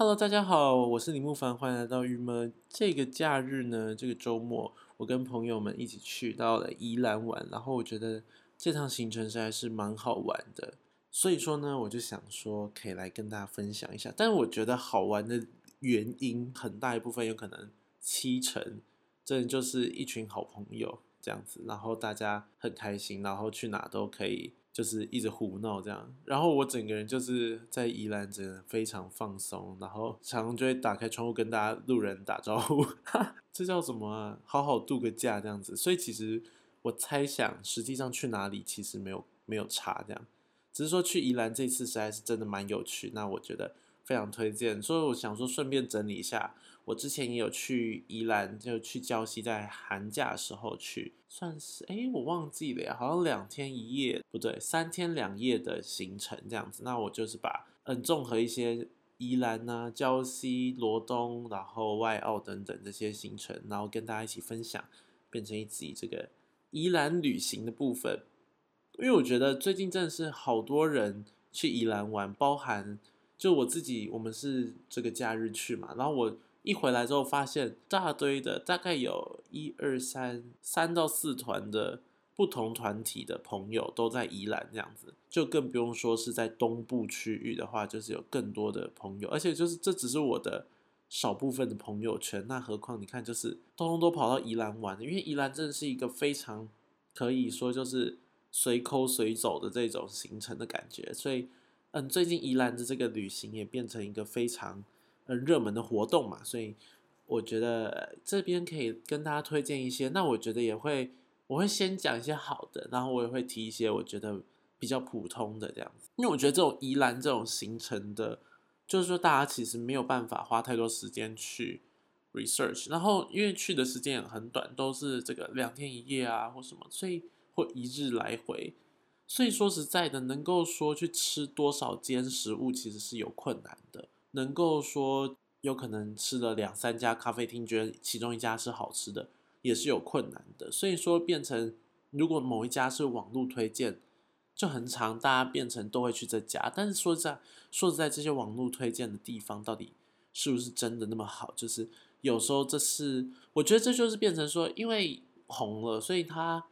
Hello，大家好，我是李木凡，欢迎来到郁闷。这个假日呢，这个周末，我跟朋友们一起去到了宜兰玩，然后我觉得这趟行程实在是蛮好玩的，所以说呢，我就想说可以来跟大家分享一下。但是我觉得好玩的原因很大一部分有可能七成，真的就是一群好朋友这样子，然后大家很开心，然后去哪都可以。就是一直胡闹这样，然后我整个人就是在宜兰，真的非常放松，然后常常就会打开窗户跟大家路人打招呼，这叫什么啊？好好度个假这样子。所以其实我猜想，实际上去哪里其实没有没有差这样，只是说去宜兰这次实在是真的蛮有趣。那我觉得。非常推荐，所以我想说顺便整理一下，我之前也有去宜兰，就去礁溪，在寒假的时候去，算是哎我忘记了呀，好像两天一夜，不对，三天两夜的行程这样子。那我就是把嗯综合一些宜兰啊、礁溪、罗东，然后外澳等等这些行程，然后跟大家一起分享，变成一集这个宜兰旅行的部分。因为我觉得最近真的是好多人去宜兰玩，包含。就我自己，我们是这个假日去嘛，然后我一回来之后，发现大堆的，大概有一二三三到四团的不同团体的朋友都在宜兰这样子，就更不用说是在东部区域的话，就是有更多的朋友，而且就是这只是我的少部分的朋友圈，那何况你看，就是通通都跑到宜兰玩，因为宜兰真的是一个非常可以说就是随抠随走的这种行程的感觉，所以。嗯，最近宜兰的这个旅行也变成一个非常呃热门的活动嘛，所以我觉得这边可以跟大家推荐一些。那我觉得也会，我会先讲一些好的，然后我也会提一些我觉得比较普通的这样子。因为我觉得这种宜兰这种行程的，就是说大家其实没有办法花太多时间去 research，然后因为去的时间也很短，都是这个两天一夜啊或什么，所以或一日来回。所以说实在的，能够说去吃多少间食物，其实是有困难的。能够说有可能吃了两三家咖啡厅，觉得其中一家是好吃的，也是有困难的。所以说变成，如果某一家是网络推荐，就很长，大家变成都会去这家。但是说在说实在，这些网络推荐的地方到底是不是真的那么好？就是有时候这是，我觉得这就是变成说，因为红了，所以他。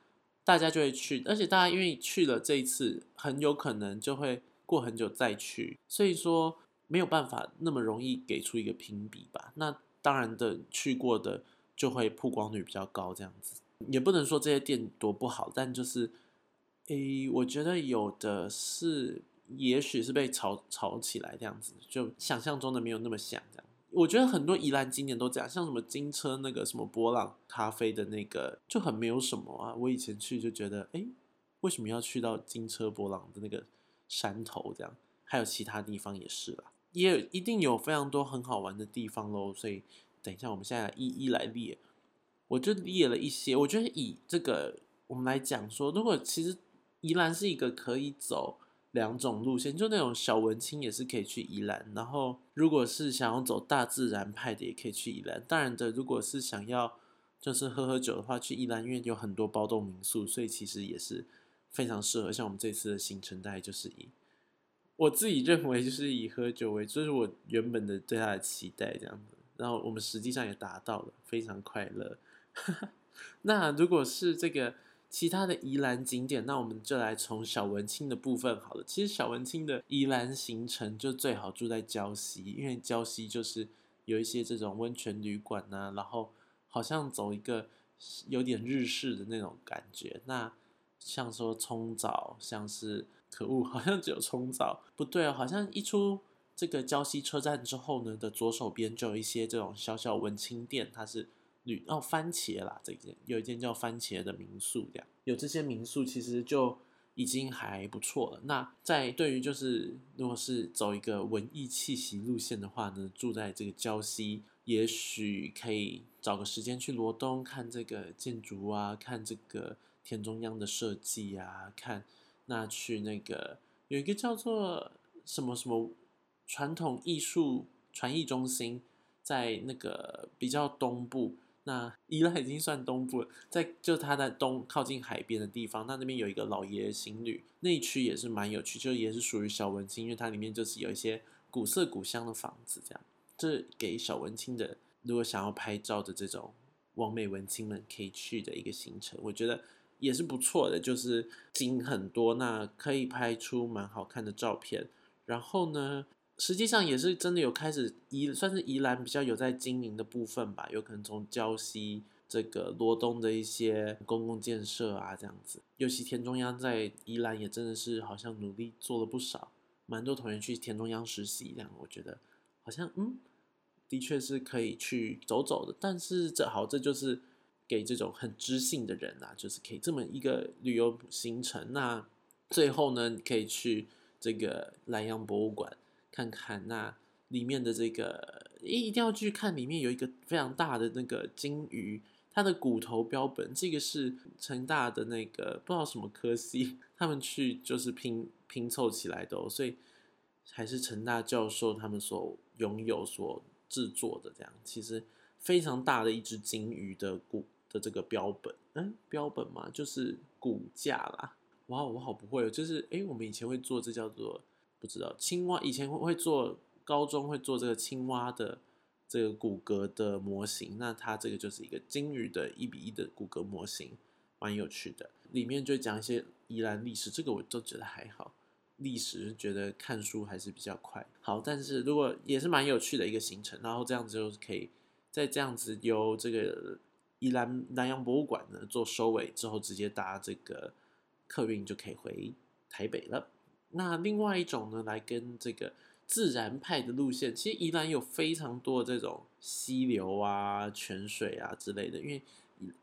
大家就会去，而且大家因为去了这一次，很有可能就会过很久再去，所以说没有办法那么容易给出一个评比吧。那当然的，去过的就会曝光率比较高，这样子也不能说这些店多不好，但就是，诶，我觉得有的是，也许是被炒炒起来这样子，就想象中的没有那么像这样。我觉得很多宜兰今年都这样，像什么金车那个什么波浪咖啡的那个就很没有什么啊。我以前去就觉得，哎，为什么要去到金车波浪的那个山头这样？还有其他地方也是啦，也一定有非常多很好玩的地方喽。所以等一下我们现在一一来列，我就列了一些。我觉得以这个我们来讲说，如果其实宜兰是一个可以走。两种路线，就那种小文青也是可以去宜兰，然后如果是想要走大自然派的，也可以去宜兰。当然的，如果是想要就是喝喝酒的话，去宜兰因为有很多包栋民宿，所以其实也是非常适合。像我们这次的行程，大概就是以我自己认为就是以喝酒为，这是我原本的对他的期待这样子。然后我们实际上也达到了，非常快乐。那如果是这个。其他的宜兰景点，那我们就来从小文青的部分好了。其实小文青的宜兰行程就最好住在礁溪，因为礁溪就是有一些这种温泉旅馆呐，然后好像走一个有点日式的那种感觉。那像说冲澡，像是可恶，好像只有冲澡不对哦，好像一出这个胶西车站之后呢的左手边就有一些这种小小文青店，它是旅。哦，番茄啦，这间有一间叫番茄的民宿，这样有这些民宿其实就已经还不错了。那在对于就是如果是走一个文艺气息路线的话呢，住在这个胶西，也许可以找个时间去罗东看这个建筑啊，看这个田中央的设计啊，看那去那个有一个叫做什么什么传统艺术传艺中心，在那个比较东部。那 宜兰已经算东部了，在就它在东靠近海边的地方，那那边有一个老爷行旅，那一区也是蛮有趣，就也是属于小文青，因为它里面就是有一些古色古香的房子这样。这给小文青的，如果想要拍照的这种完美文青们可以去的一个行程，我觉得也是不错的，就是景很多，那可以拍出蛮好看的照片。然后呢，实际上也是真的有开始宜算是宜兰比较有在经营的部分吧，有可能从礁溪这个罗东的一些公共建设啊这样子，尤其田中央在宜兰也真的是好像努力做了不少，蛮多同学去田中央实习这样，我觉得好像嗯。的确是可以去走走的，但是这好，这就是给这种很知性的人啊，就是可以这么一个旅游行程。那最后呢，可以去这个莱阳博物馆看看，那里面的这个一一定要去看，里面有一个非常大的那个金鱼，它的骨头标本，这个是成大的那个不知道什么科系，他们去就是拼拼凑起来的，所以还是成大教授他们所拥有所。制作的这样，其实非常大的一只金鱼的骨的这个标本，嗯，标本嘛，就是骨架啦。哇，我好不会哦，就是哎，我们以前会做这叫做不知道青蛙，以前会会做高中会做这个青蛙的这个骨骼的模型，那它这个就是一个金鱼的一比一的骨骼模型，蛮有趣的。里面就讲一些宜兰历史，这个我都觉得还好。历史觉得看书还是比较快，好，但是如果也是蛮有趣的一个行程，然后这样子就可以在这样子由这个宜兰南洋博物馆呢做收尾之后，直接搭这个客运就可以回台北了。那另外一种呢，来跟这个自然派的路线，其实宜兰有非常多这种溪流啊、泉水啊之类的，因为。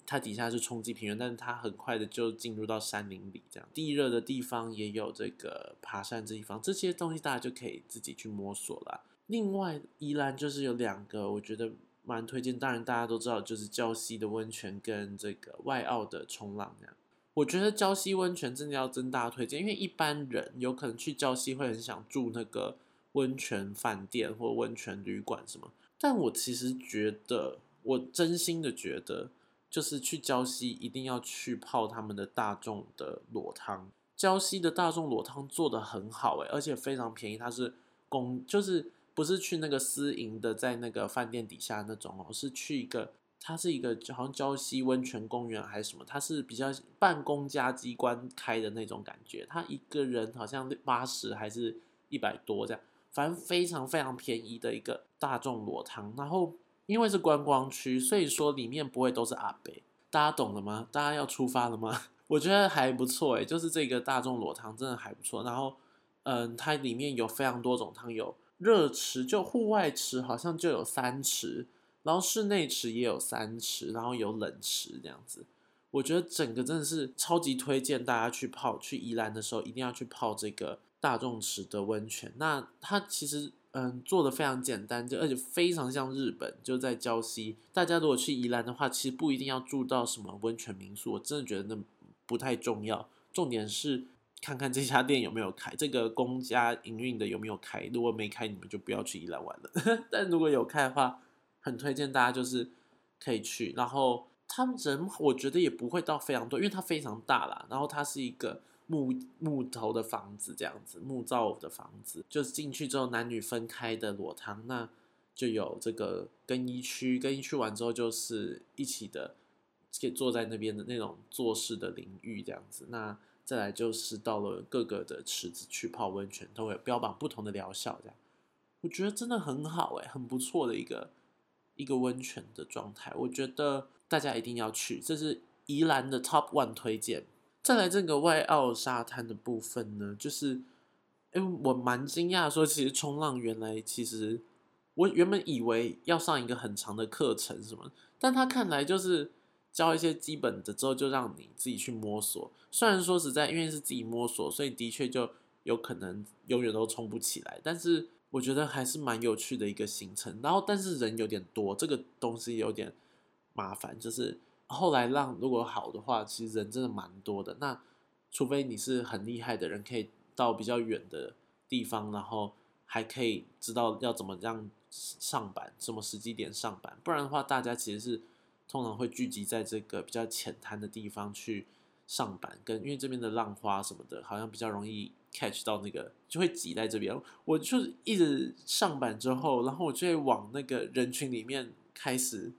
它底下是冲积平原，但是它很快的就进入到山林里，这样地热的地方也有这个爬山这地方，这些东西大家就可以自己去摸索了。另外，宜兰就是有两个我觉得蛮推荐，当然大家都知道，就是礁溪的温泉跟这个外澳的冲浪这样。我觉得礁溪温泉真的要真大推荐，因为一般人有可能去礁溪会很想住那个温泉饭店或温泉旅馆什么，但我其实觉得，我真心的觉得。就是去礁溪一定要去泡他们的大众的裸汤，礁溪的大众裸汤做的很好诶，而且非常便宜。它是公，就是不是去那个私营的，在那个饭店底下那种哦，是去一个，它是一个好像礁溪温泉公园还是什么，它是比较办公家机关开的那种感觉。它一个人好像八十还是一百多这样，反正非常非常便宜的一个大众裸汤，然后。因为是观光区，所以说里面不会都是阿北，大家懂了吗？大家要出发了吗？我觉得还不错诶，就是这个大众裸汤真的还不错。然后，嗯，它里面有非常多种汤，有热池，就户外池好像就有三池，然后室内池也有三池，然后有冷池这样子。我觉得整个真的是超级推荐大家去泡，去宜兰的时候一定要去泡这个大众池的温泉。那它其实。嗯，做的非常简单，就而且非常像日本，就在礁溪。大家如果去宜兰的话，其实不一定要住到什么温泉民宿，我真的觉得那不太重要。重点是看看这家店有没有开，这个公家营运的有没有开。如果没开，你们就不要去宜兰玩了。但如果有开的话，很推荐大家就是可以去。然后他们人我觉得也不会到非常多，因为它非常大啦。然后它是一个。木木头的房子这样子，木造的房子，就是进去之后男女分开的裸汤，那就有这个更衣区，更衣区完之后就是一起的，可以坐在那边的那种坐式的淋浴这样子。那再来就是到了各个的池子去泡温泉，都会标榜不同的疗效，这样我觉得真的很好诶，很不错的一个一个温泉的状态，我觉得大家一定要去，这是宜兰的 Top One 推荐。再来这个外澳沙滩的部分呢，就是，哎，我蛮惊讶，说其实冲浪原来其实我原本以为要上一个很长的课程什么，但他看来就是教一些基本的之后就让你自己去摸索。虽然说实在因为是自己摸索，所以的确就有可能永远都冲不起来，但是我觉得还是蛮有趣的一个行程。然后但是人有点多，这个东西有点麻烦，就是。后来浪如果好的话，其实人真的蛮多的。那除非你是很厉害的人，可以到比较远的地方，然后还可以知道要怎么样上板，什么时机点上板。不然的话，大家其实是通常会聚集在这个比较浅滩的地方去上板，跟因为这边的浪花什么的，好像比较容易 catch 到那个，就会挤在这边。我就一直上板之后，然后我就会往那个人群里面开始，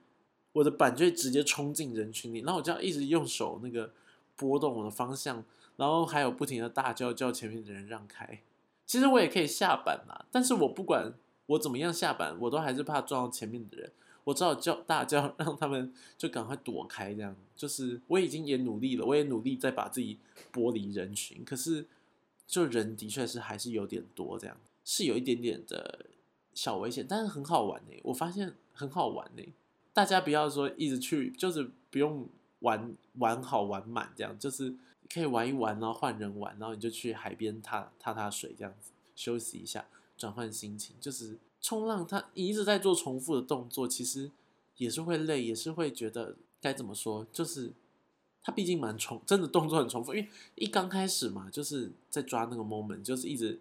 我的板就会直接冲进人群里，然后我就要一直用手那个拨动我的方向，然后还有不停的大叫叫前面的人让开。其实我也可以下板嘛，但是我不管我怎么样下板，我都还是怕撞到前面的人。我只好叫大家，让他们就赶快躲开。这样就是我已经也努力了，我也努力在把自己剥离人群。可是就人的确是还是有点多，这样是有一点点的小危险，但是很好玩呢。我发现很好玩呢。大家不要说一直去，就是不用玩玩好玩满这样，就是可以玩一玩，然后换人玩，然后你就去海边踏踏踏水这样子休息一下，转换心情，就是。冲浪，它你一直在做重复的动作，其实也是会累，也是会觉得该怎么说，就是它毕竟蛮重，真的动作很重复。因为一刚开始嘛，就是在抓那个 moment，就是一直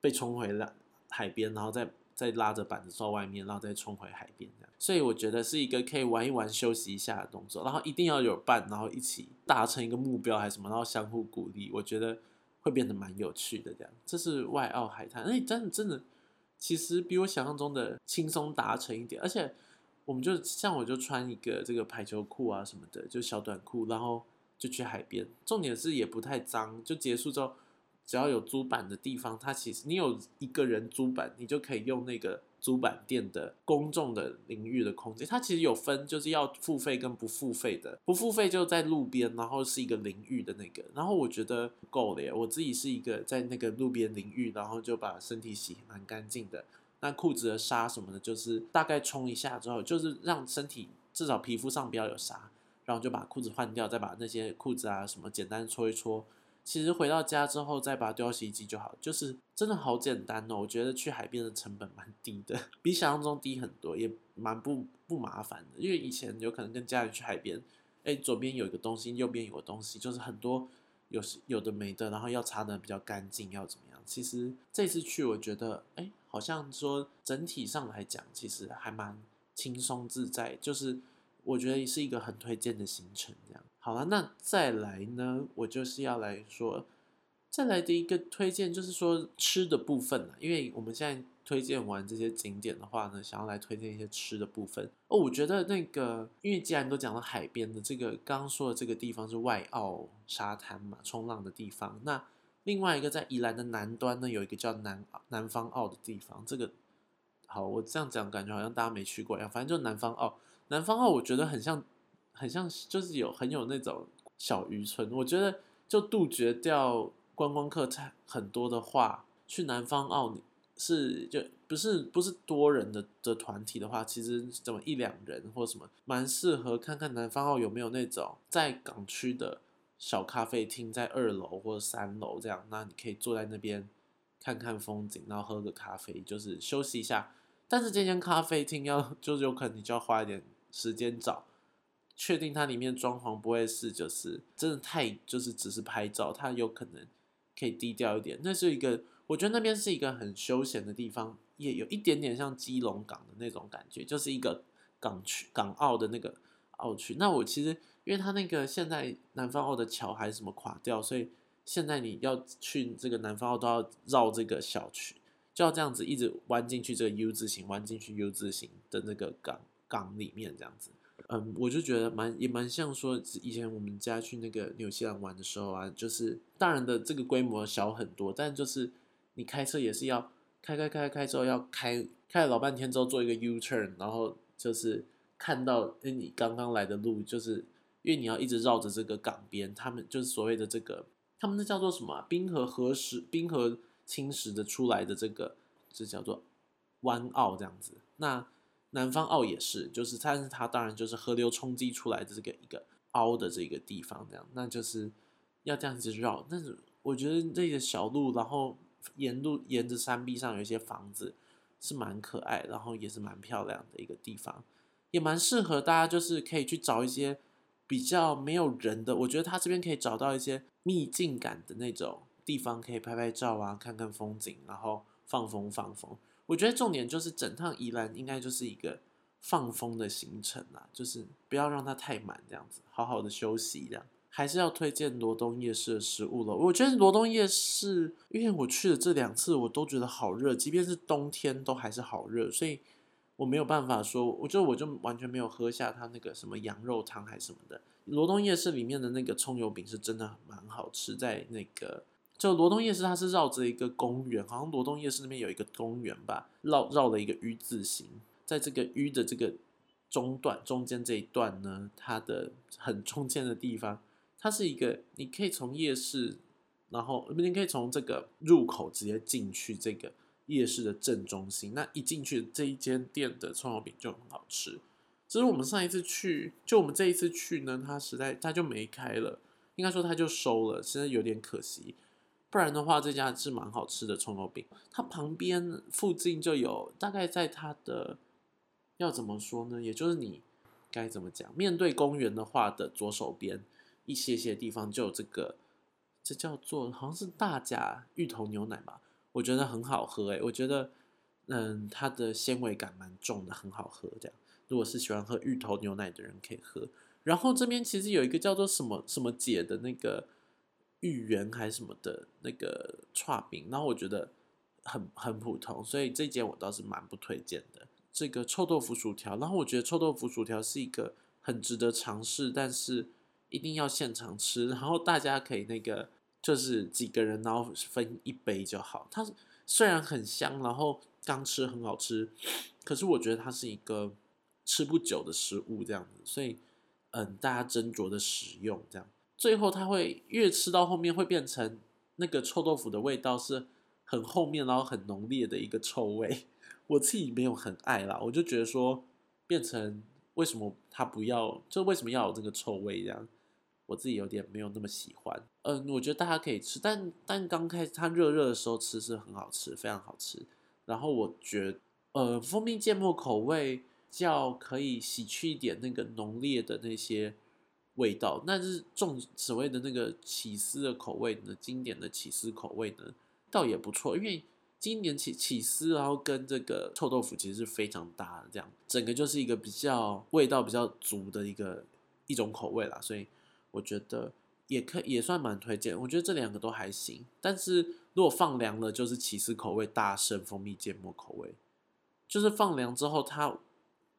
被冲回了海边，然后再再拉着板子到外面，然后再冲回海边这样。所以我觉得是一个可以玩一玩、休息一下的动作，然后一定要有伴，然后一起达成一个目标还是什么，然后相互鼓励，我觉得会变得蛮有趣的。这样，这是外澳海滩，哎，真的真的。其实比我想象中的轻松达成一点，而且我们就像我就穿一个这个排球裤啊什么的，就小短裤，然后就去海边。重点是也不太脏，就结束之后，只要有租板的地方，它其实你有一个人租板，你就可以用那个。租板店的公众的领域的空间，它其实有分，就是要付费跟不付费的。不付费就在路边，然后是一个淋浴的那个。然后我觉得够了耶，我自己是一个在那个路边淋浴，然后就把身体洗蛮干净的。那裤子的沙什么的，就是大概冲一下之后，就是让身体至少皮肤上不要有沙，然后就把裤子换掉，再把那些裤子啊什么简单搓一搓。其实回到家之后再把它丢洗衣机就好，就是真的好简单哦。我觉得去海边的成本蛮低的，比想象中低很多，也蛮不不麻烦的。因为以前有可能跟家人去海边，哎，左边有一个东西，右边有个东西，就是很多有有的没的，然后要擦的比较干净，要怎么样？其实这次去我觉得，哎，好像说整体上来讲，其实还蛮轻松自在，就是我觉得是一个很推荐的行程这样。好了，那再来呢？我就是要来说，再来的一个推荐就是说吃的部分了。因为我们现在推荐完这些景点的话呢，想要来推荐一些吃的部分哦。我觉得那个，因为既然都讲到海边的这个，刚刚说的这个地方是外澳沙滩嘛，冲浪的地方。那另外一个在宜兰的南端呢，有一个叫南南方澳的地方。这个好，我这样讲感觉好像大家没去过一样。反正就南方澳，南方澳我觉得很像。很像就是有很有那种小渔村，我觉得就杜绝掉观光客太很多的话，去南方澳你是就不是不是多人的的团体的话，其实怎么一两人或什么，蛮适合看看南方澳有没有那种在港区的小咖啡厅，在二楼或三楼这样，那你可以坐在那边看看风景，然后喝个咖啡，就是休息一下。但是这间咖啡厅要 就是有可能你就要花一点时间找。确定它里面装潢不会是就是真的太就是只是拍照，它有可能可以低调一点。那是一个，我觉得那边是一个很休闲的地方，也有一点点像基隆港的那种感觉，就是一个港区港澳的那个澳区。那我其实因为它那个现在南方澳的桥还是什么垮掉，所以现在你要去这个南方澳都要绕这个小区，就要这样子一直弯进去这个 U 字形，弯进去 U 字形的那个港港里面这样子。嗯，我就觉得蛮也蛮像说以前我们家去那个纽西兰玩的时候啊，就是当然的这个规模小很多，但就是你开车也是要开开开开之后要开开了老半天之后做一个 U turn，然后就是看到哎你刚刚来的路，就是因为你要一直绕着这个港边，他们就是所谓的这个他们那叫做什么冰河河石冰河侵蚀的出来的这个，这叫做湾澳这样子，那。南方澳也是，就是但是它当然就是河流冲击出来的这个一个凹的这个地方，这样，那就是要这样子绕。但是我觉得这个小路，然后沿路沿着山壁上有一些房子，是蛮可爱，然后也是蛮漂亮的一个地方，也蛮适合大家，就是可以去找一些比较没有人的。我觉得它这边可以找到一些秘境感的那种地方，可以拍拍照啊，看看风景，然后放风放风。我觉得重点就是整趟宜兰应该就是一个放风的行程啦，就是不要让它太满，这样子好好的休息，这样还是要推荐罗东夜市的食物了。我觉得罗东夜市，因为我去了这两次，我都觉得好热，即便是冬天都还是好热，所以我没有办法说，我觉得我就完全没有喝下它那个什么羊肉汤还是什么的。罗东夜市里面的那个葱油饼是真的蛮好吃，在那个。就罗东夜市，它是绕着一个公园，好像罗东夜市那边有一个公园吧，绕绕了一个 U 字形，在这个 U 的这个中段中间这一段呢，它的很中间的地方，它是一个你可以从夜市，然后你可以从这个入口直接进去这个夜市的正中心，那一进去这一间店的葱油饼就很好吃。只是我们上一次去，就我们这一次去呢，它实在它就没开了，应该说它就收了，实在有点可惜。不然的话，这家是蛮好吃的葱油饼。它旁边附近就有，大概在它的要怎么说呢？也就是你该怎么讲？面对公园的话的左手边一些些地方就有这个，这叫做好像是大甲芋头牛奶吧？我觉得很好喝诶，我觉得嗯，它的纤维感蛮重的，很好喝。这样，如果是喜欢喝芋头牛奶的人可以喝。然后这边其实有一个叫做什么什么姐的那个。芋圆还是什么的那个串饼，然后我觉得很很普通，所以这间我倒是蛮不推荐的。这个臭豆腐薯条，然后我觉得臭豆腐薯条是一个很值得尝试，但是一定要现场吃，然后大家可以那个就是几个人然后分一杯就好。它虽然很香，然后刚吃很好吃，可是我觉得它是一个吃不久的食物这样子，所以嗯，大家斟酌的使用这样。最后，它会越吃到后面会变成那个臭豆腐的味道是很后面，然后很浓烈的一个臭味。我自己没有很爱啦，我就觉得说变成为什么它不要，就为什么要有这个臭味这样，我自己有点没有那么喜欢。嗯，我觉得大家可以吃，但但刚开始它热热的时候吃是很好吃，非常好吃。然后我觉，呃，蜂蜜芥末口味较可以洗去一点那个浓烈的那些。味道，那是重所谓的那个起司的口味呢，经典的起司口味呢，倒也不错。因为今年起起司，然后跟这个臭豆腐其实是非常搭的，这样整个就是一个比较味道比较足的一个一种口味啦。所以我觉得也可也算蛮推荐。我觉得这两个都还行，但是如果放凉了，就是起司口味大胜蜂蜜芥末口味。就是放凉之后，它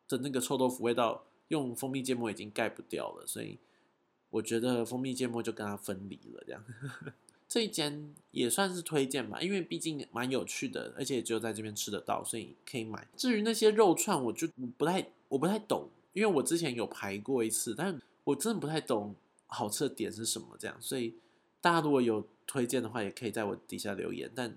的那个臭豆腐味道用蜂蜜芥末已经盖不掉了，所以。我觉得蜂蜜芥末就跟它分离了，这样 这一间也算是推荐吧，因为毕竟蛮有趣的，而且只有在这边吃得到，所以可以买。至于那些肉串，我就不太我不太懂，因为我之前有排过一次，但我真的不太懂好吃的点是什么，这样。所以大家如果有推荐的话，也可以在我底下留言。但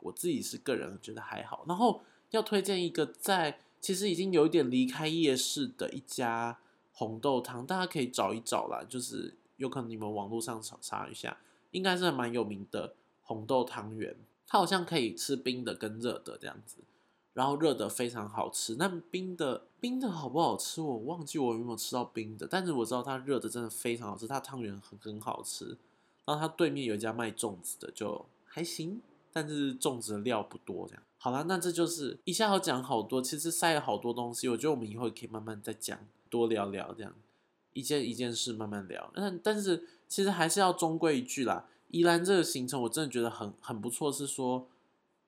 我自己是个人觉得还好。然后要推荐一个在其实已经有一点离开夜市的一家。红豆汤，大家可以找一找啦，就是有可能你们网络上查查一下，应该是蛮有名的红豆汤圆。它好像可以吃冰的跟热的这样子，然后热的非常好吃。那冰的冰的好不好吃？我忘记我有没有吃到冰的，但是我知道它热的真的非常好吃，它汤圆很很好吃。然后它对面有一家卖粽子的，就还行，但是粽子的料不多这样。好啦，那这就是一下要讲好多，其实塞了好多东西，我觉得我们以后也可以慢慢再讲。多聊聊，这样一件一件事慢慢聊。但但是其实还是要中规一句啦。宜兰这个行程我真的觉得很很不错，是说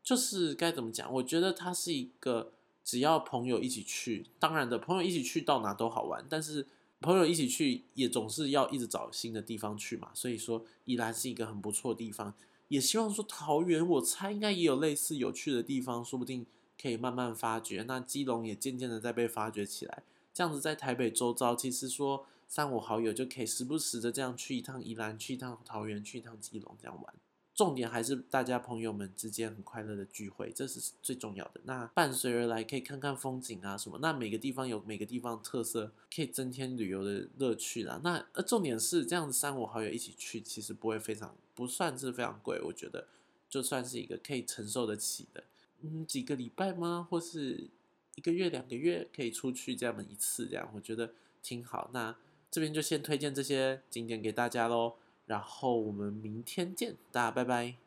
就是该怎么讲？我觉得它是一个只要朋友一起去，当然的朋友一起去到哪都好玩。但是朋友一起去也总是要一直找新的地方去嘛。所以说宜兰是一个很不错的地方。也希望说桃园，我猜应该也有类似有趣的地方，说不定可以慢慢发掘。那基隆也渐渐的在被发掘起来。这样子在台北周遭，其实说三五好友就可以时不时的这样去一趟宜兰，去一趟桃园，去一趟基隆这样玩。重点还是大家朋友们之间很快乐的聚会，这是最重要的。那伴随而来可以看看风景啊什么。那每个地方有每个地方特色，可以增添旅游的乐趣啦。那呃重点是这样子三五好友一起去，其实不会非常不算是非常贵，我觉得就算是一个可以承受得起的。嗯，几个礼拜吗？或是？一个月、两个月可以出去这样的一次，这样我觉得挺好。那这边就先推荐这些景点给大家喽，然后我们明天见，大家拜拜。